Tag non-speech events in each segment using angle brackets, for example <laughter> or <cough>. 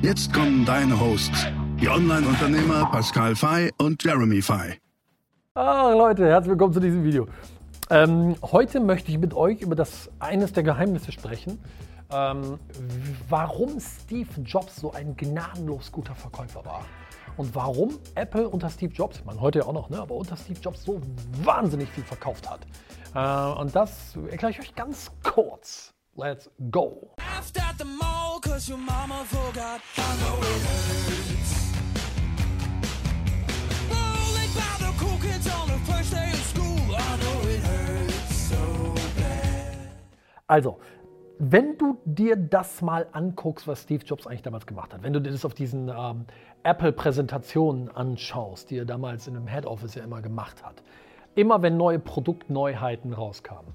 Jetzt kommen deine Hosts, die Online-Unternehmer Pascal Fay und Jeremy Fay. Ah, Leute, herzlich willkommen zu diesem Video. Ähm, heute möchte ich mit euch über das eines der Geheimnisse sprechen, ähm, warum Steve Jobs so ein gnadenlos guter Verkäufer war. Und warum Apple unter Steve Jobs, ich meine heute ja auch noch, ne, aber unter Steve Jobs so wahnsinnig viel verkauft hat. Äh, und das erkläre ich euch ganz kurz. Let's go. Also, wenn du dir das mal anguckst, was Steve Jobs eigentlich damals gemacht hat, wenn du dir das auf diesen ähm, Apple-Präsentationen anschaust, die er damals in einem Head Office ja immer gemacht hat, immer wenn neue Produktneuheiten rauskamen,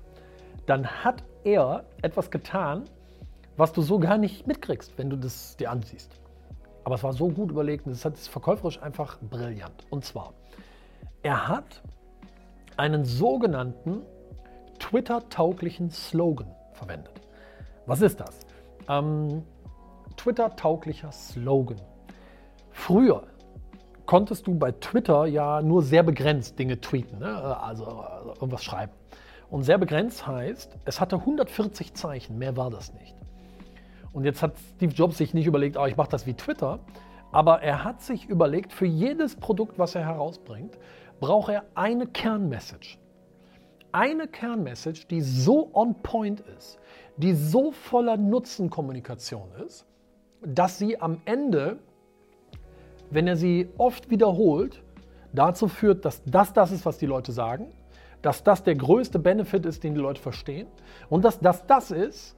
dann hat er etwas getan, was du so gar nicht mitkriegst, wenn du das dir ansiehst. Aber es war so gut überlegt und es ist verkäuferisch einfach brillant. Und zwar, er hat einen sogenannten Twitter-tauglichen Slogan verwendet. Was ist das? Ähm, Twitter-tauglicher Slogan. Früher konntest du bei Twitter ja nur sehr begrenzt Dinge tweeten, ne? also äh, irgendwas schreiben. Und sehr begrenzt heißt, es hatte 140 Zeichen, mehr war das nicht. Und jetzt hat Steve Jobs sich nicht überlegt, oh, ich mache das wie Twitter, aber er hat sich überlegt, für jedes Produkt, was er herausbringt, braucht er eine Kernmessage. Eine Kernmessage, die so on point ist, die so voller Nutzenkommunikation ist, dass sie am Ende, wenn er sie oft wiederholt, dazu führt, dass das das ist, was die Leute sagen, dass das der größte Benefit ist, den die Leute verstehen und dass das das ist,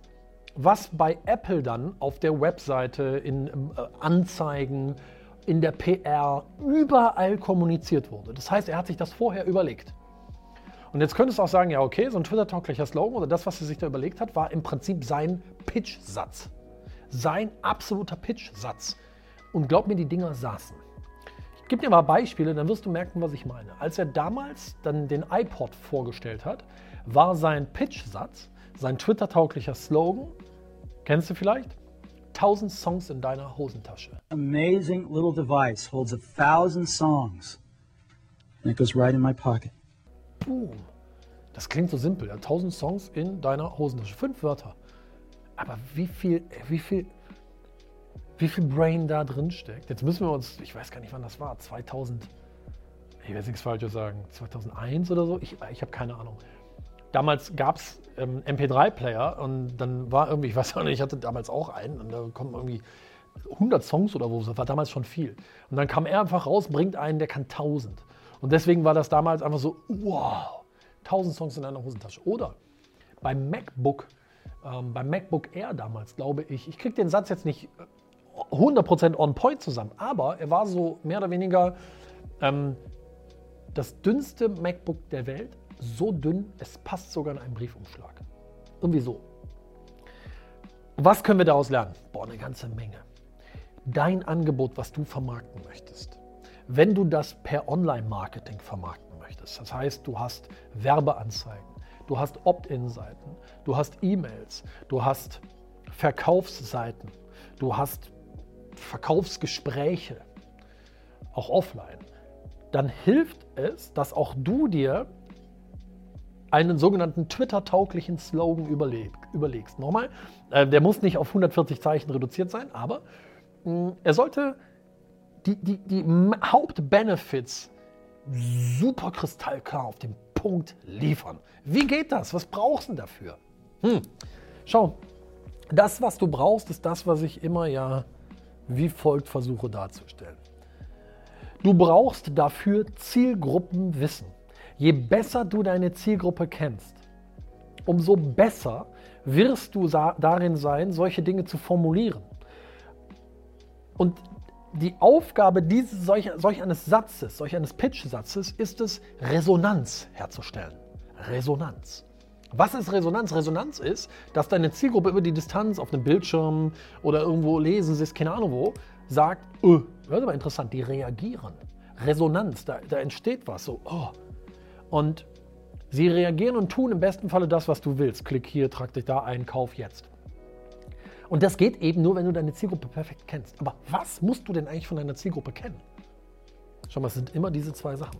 was bei Apple dann auf der Webseite, in äh, Anzeigen, in der PR überall kommuniziert wurde. Das heißt, er hat sich das vorher überlegt. Und jetzt könntest du auch sagen, ja, okay, so ein Twitter-tauglicher Slogan oder das, was er sich da überlegt hat, war im Prinzip sein Pitch-Satz. Sein absoluter Pitch-Satz. Und glaub mir, die Dinger saßen. Gebe dir mal Beispiele, dann wirst du merken, was ich meine. Als er damals dann den iPod vorgestellt hat, war sein Pitch-Satz, sein Twitter-tauglicher Slogan, kennst du vielleicht? 1000 Songs in deiner Hosentasche. Amazing little device holds a thousand songs. And it goes right in my pocket. Boom. Das klingt so simpel. Ja? 1000 Songs in deiner Hosentasche. Fünf Wörter. Aber wie viel, wie viel, wie viel Brain da drin steckt. Jetzt müssen wir uns, ich weiß gar nicht, wann das war, 2000, ich jetzt nichts Falsches sagen, 2001 oder so. Ich, ich habe keine Ahnung. Damals gab es ähm, MP3-Player und dann war irgendwie, ich weiß auch nicht, ich hatte damals auch einen und da kommen irgendwie 100 Songs oder wo, das war damals schon viel. Und dann kam er einfach raus, bringt einen, der kann 1000. Und deswegen war das damals einfach so, wow, 1000 Songs in einer Hosentasche. Oder beim MacBook, ähm, beim MacBook Air damals, glaube ich, ich kriege den Satz jetzt nicht 100% on point zusammen, aber er war so mehr oder weniger ähm, das dünnste MacBook der Welt, so dünn, es passt sogar in einen Briefumschlag. Irgendwie so. Was können wir daraus lernen? Boah, eine ganze Menge. Dein Angebot, was du vermarkten möchtest, wenn du das per Online-Marketing vermarkten möchtest, das heißt, du hast Werbeanzeigen, du hast Opt-in-Seiten, du hast E-Mails, du hast Verkaufsseiten, du hast Verkaufsgespräche, auch offline, dann hilft es, dass auch du dir einen sogenannten Twitter-tauglichen Slogan überlegst. Nochmal, äh, der muss nicht auf 140 Zeichen reduziert sein, aber mh, mm, er sollte die, die, die Hauptbenefits super kristallklar auf den Punkt liefern. Wie geht das? Was brauchst du dafür? Hm. Schau, das, was du brauchst, ist das, was ich immer ja wie folgt versuche darzustellen. Du brauchst dafür Zielgruppenwissen. Je besser du deine Zielgruppe kennst, umso besser wirst du darin sein, solche Dinge zu formulieren. Und die Aufgabe dieses, solch, solch eines Satzes, solch eines Pitch-Satzes ist es, Resonanz herzustellen. Resonanz. Was ist Resonanz? Resonanz ist, dass deine Zielgruppe über die Distanz auf einem Bildschirm oder irgendwo lesen, sie ist keine Ahnung wo, sagt, öh, das ist aber interessant, die reagieren. Resonanz, da, da entsteht was, so, oh. Und sie reagieren und tun im besten Falle das, was du willst. Klick hier, trag dich da ein, kauf jetzt. Und das geht eben nur, wenn du deine Zielgruppe perfekt kennst. Aber was musst du denn eigentlich von deiner Zielgruppe kennen? Schau mal, es sind immer diese zwei Sachen.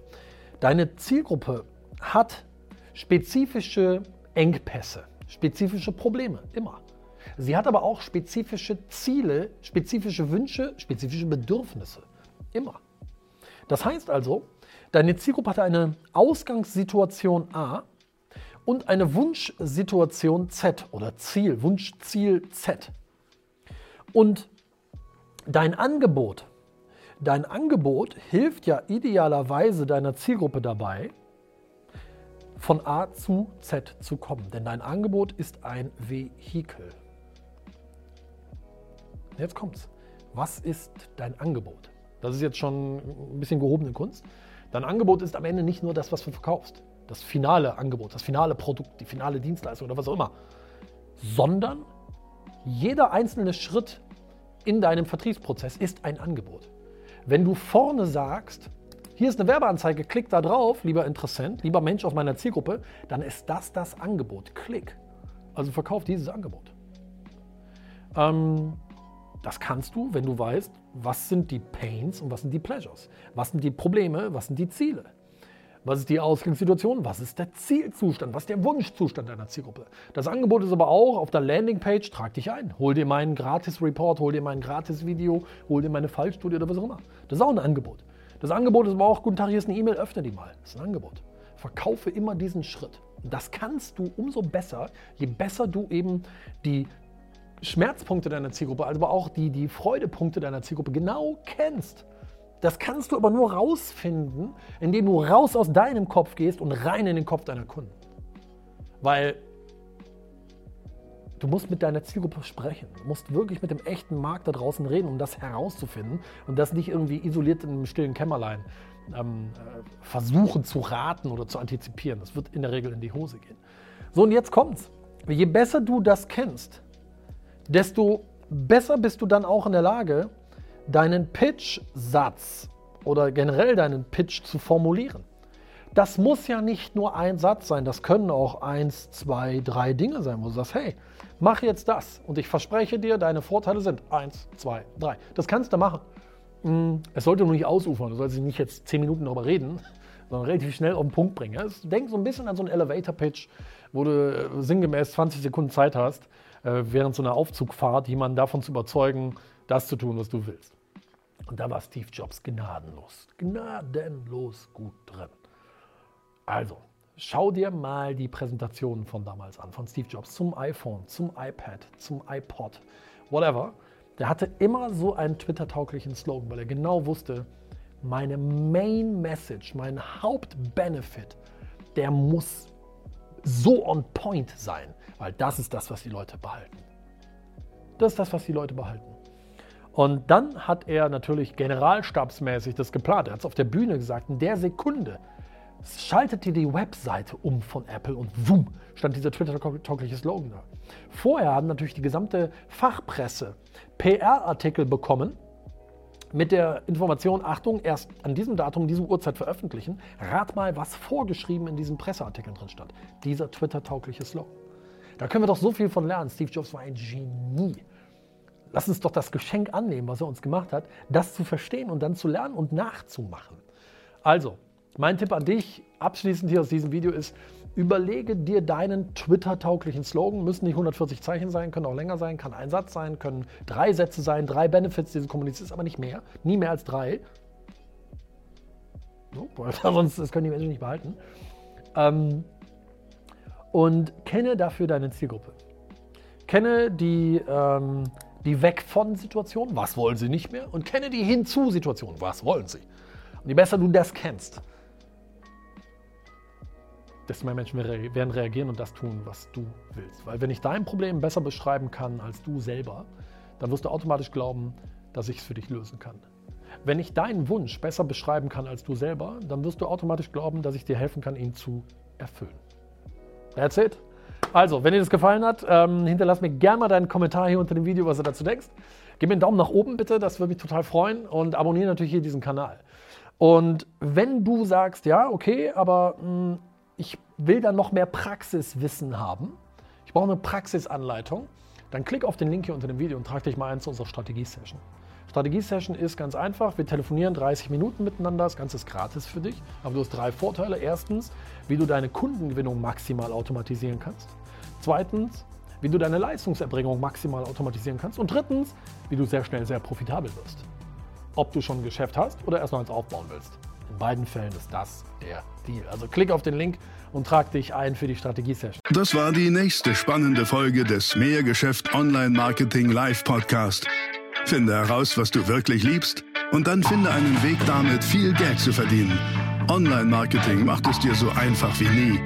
Deine Zielgruppe hat spezifische Engpässe, spezifische Probleme, immer. Sie hat aber auch spezifische Ziele, spezifische Wünsche, spezifische Bedürfnisse, immer. Das heißt also, deine Zielgruppe hat eine Ausgangssituation A und eine Wunschsituation Z oder Ziel, Wunschziel Z. Und dein Angebot, dein Angebot hilft ja idealerweise deiner Zielgruppe dabei, von A zu Z zu kommen. Denn dein Angebot ist ein Vehikel. Jetzt kommt's. Was ist dein Angebot? Das ist jetzt schon ein bisschen gehobene Kunst. Dein Angebot ist am Ende nicht nur das, was du verkaufst das finale Angebot, das finale Produkt, die finale Dienstleistung oder was auch immer, sondern jeder einzelne Schritt in deinem Vertriebsprozess ist ein Angebot. Wenn du vorne sagst, hier ist eine Werbeanzeige, klick da drauf, lieber Interessent, lieber Mensch aus meiner Zielgruppe, dann ist das das Angebot. Klick. Also verkauf dieses Angebot. Ähm, das kannst du, wenn du weißt, was sind die Pains und was sind die Pleasures. Was sind die Probleme, was sind die Ziele. Was ist die Ausgangssituation? Was ist der Zielzustand? Was ist der Wunschzustand deiner Zielgruppe? Das Angebot ist aber auch auf der Landingpage, trag dich ein. Hol dir meinen Gratis-Report, hol dir mein Gratis-Video, hol dir meine Fallstudie oder was auch immer. Das ist auch ein Angebot. Das Angebot ist aber auch, guten Tag, hier ist eine E-Mail, öffne die mal. Das ist ein Angebot. Verkaufe immer diesen Schritt. Das kannst du umso besser, je besser du eben die Schmerzpunkte deiner Zielgruppe, aber auch die, die Freudepunkte deiner Zielgruppe genau kennst. Das kannst du aber nur rausfinden, indem du raus aus deinem Kopf gehst und rein in den Kopf deiner Kunden. Weil du musst mit deiner Zielgruppe sprechen. Du musst wirklich mit dem echten Markt da draußen reden, um das herauszufinden und das nicht irgendwie isoliert in einem stillen Kämmerlein ähm, äh, versuchen zu raten oder zu antizipieren. Das wird in der Regel in die Hose gehen. So, und jetzt kommt's. Je besser du das kennst, desto besser bist du dann auch in der Lage, deinen Pitch-Satz oder generell deinen Pitch zu formulieren. Das muss ja nicht nur ein Satz sein, das können auch eins, zwei, drei Dinge sein, wo du sagst, hey, mach jetzt das und ich verspreche dir, deine Vorteile sind eins, zwei, drei. Das kannst du machen. Mm, es sollte nur nicht ausufern, du sollst nicht jetzt zehn Minuten darüber reden, <laughs> sondern relativ schnell auf den Punkt bringen. Denk so ein bisschen an so einen Elevator-Pitch, wo du äh, sinngemäß 20 Sekunden Zeit hast, äh, während so einer Aufzugfahrt jemanden davon zu überzeugen, das zu tun, was du willst. Und da war Steve Jobs gnadenlos, gnadenlos gut drin. Also, schau dir mal die Präsentationen von damals an, von Steve Jobs zum iPhone, zum iPad, zum iPod, whatever. Der hatte immer so einen Twitter-tauglichen Slogan, weil er genau wusste, meine Main Message, mein Hauptbenefit, der muss so on point sein, weil das ist das, was die Leute behalten. Das ist das, was die Leute behalten. Und dann hat er natürlich generalstabsmäßig das geplant. Er hat es auf der Bühne gesagt, in der Sekunde schaltete die Webseite um von Apple und wumm, stand dieser Twitter-taugliche Slogan da. Vorher haben natürlich die gesamte Fachpresse PR-Artikel bekommen mit der Information, Achtung, erst an diesem Datum, diese Uhrzeit veröffentlichen. Rat mal, was vorgeschrieben in diesen Presseartikeln drin stand. Dieser Twitter-taugliche Slogan. Da können wir doch so viel von lernen. Steve Jobs war ein Genie. Lass uns doch das Geschenk annehmen, was er uns gemacht hat, das zu verstehen und dann zu lernen und nachzumachen. Also, mein Tipp an dich, abschließend hier aus diesem Video ist, überlege dir deinen Twitter-tauglichen Slogan. Müssen nicht 140 Zeichen sein, können auch länger sein, kann ein Satz sein, können drei Sätze sein, drei Benefits, die du kommunizierst, aber nicht mehr. Nie mehr als drei. <laughs> Sonst das können die Menschen nicht behalten. Ähm, und kenne dafür deine Zielgruppe. Kenne die ähm, die Weg von Situation, was wollen sie nicht mehr, und kenne die hinzu Situation, was wollen sie. Und je besser du das kennst, desto mehr Menschen werden reagieren und das tun, was du willst. Weil wenn ich dein Problem besser beschreiben kann als du selber, dann wirst du automatisch glauben, dass ich es für dich lösen kann. Wenn ich deinen Wunsch besser beschreiben kann als du selber, dann wirst du automatisch glauben, dass ich dir helfen kann, ihn zu erfüllen. That's it. Also, wenn dir das gefallen hat, ähm, hinterlass mir gerne mal deinen Kommentar hier unter dem Video, was du dazu denkst. Gib mir einen Daumen nach oben bitte, das würde mich total freuen. Und abonniere natürlich hier diesen Kanal. Und wenn du sagst, ja, okay, aber mh, hm, ich will dann noch mehr Praxiswissen haben, ich brauche eine Praxisanleitung, dann klick auf den Link hier unter dem Video und trag dich mal ein zu unserer Strategie-Session. Strategie-Session ist ganz einfach. Wir telefonieren 30 Minuten miteinander. Das Ganze ist gratis für dich. Aber du hast drei Vorteile. Erstens, wie du deine Kundengewinnung maximal automatisieren kannst. Zweitens, wie du deine Leistungserbringung maximal automatisieren kannst. Und drittens, wie du sehr schnell sehr profitabel wirst. Ob du schon ein Geschäft hast oder erst noch eins aufbauen willst. In beiden Fällen ist das der Deal. Also klick auf den Link und trag dich ein für die Strategie-Session. Das war die nächste spannende Folge des Mehrgeschäft Online Marketing Live Podcast. Finde heraus, was du wirklich liebst und dann finde einen Weg damit, viel Geld zu verdienen. Online-Marketing macht es dir so einfach wie nie.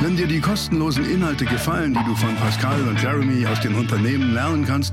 Wenn dir die kostenlosen Inhalte gefallen, die du von Pascal und Jeremy aus den Unternehmen lernen kannst,